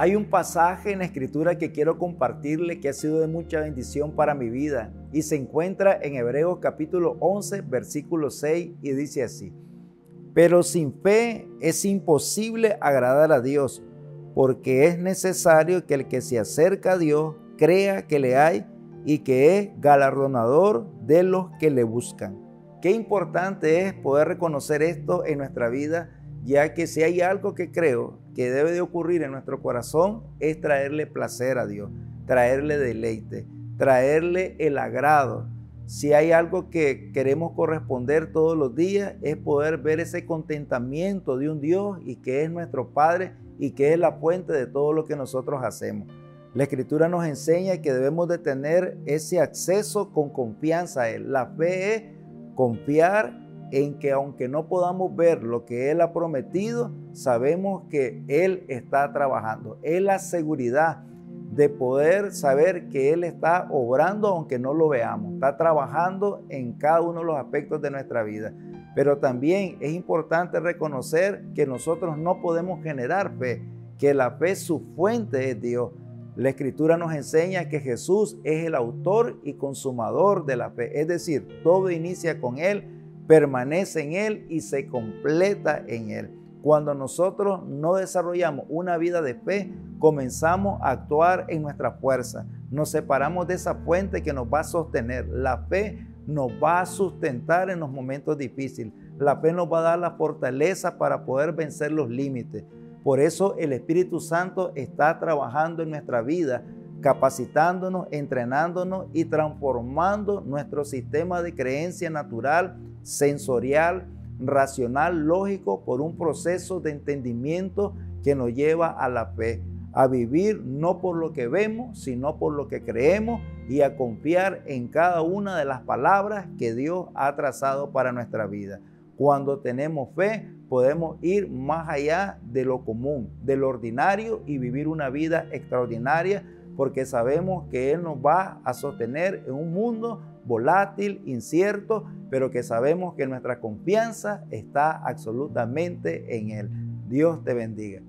Hay un pasaje en la escritura que quiero compartirle que ha sido de mucha bendición para mi vida y se encuentra en Hebreos capítulo 11 versículo 6 y dice así, pero sin fe es imposible agradar a Dios porque es necesario que el que se acerca a Dios crea que le hay y que es galardonador de los que le buscan. Qué importante es poder reconocer esto en nuestra vida, ya que si hay algo que creo que debe de ocurrir en nuestro corazón es traerle placer a Dios, traerle deleite, traerle el agrado. Si hay algo que queremos corresponder todos los días es poder ver ese contentamiento de un Dios y que es nuestro Padre y que es la fuente de todo lo que nosotros hacemos. La escritura nos enseña que debemos de tener ese acceso con confianza a Él. La fe es confiar en que aunque no podamos ver lo que Él ha prometido, sabemos que Él está trabajando. Es la seguridad de poder saber que Él está obrando aunque no lo veamos. Está trabajando en cada uno de los aspectos de nuestra vida. Pero también es importante reconocer que nosotros no podemos generar fe, que la fe, su fuente es Dios. La escritura nos enseña que Jesús es el autor y consumador de la fe. Es decir, todo inicia con Él permanece en Él y se completa en Él. Cuando nosotros no desarrollamos una vida de fe, comenzamos a actuar en nuestra fuerza. Nos separamos de esa fuente que nos va a sostener. La fe nos va a sustentar en los momentos difíciles. La fe nos va a dar la fortaleza para poder vencer los límites. Por eso el Espíritu Santo está trabajando en nuestra vida, capacitándonos, entrenándonos y transformando nuestro sistema de creencia natural sensorial, racional, lógico, por un proceso de entendimiento que nos lleva a la fe, a vivir no por lo que vemos, sino por lo que creemos y a confiar en cada una de las palabras que Dios ha trazado para nuestra vida. Cuando tenemos fe, podemos ir más allá de lo común, de lo ordinario y vivir una vida extraordinaria porque sabemos que Él nos va a sostener en un mundo volátil, incierto, pero que sabemos que nuestra confianza está absolutamente en Él. Dios te bendiga.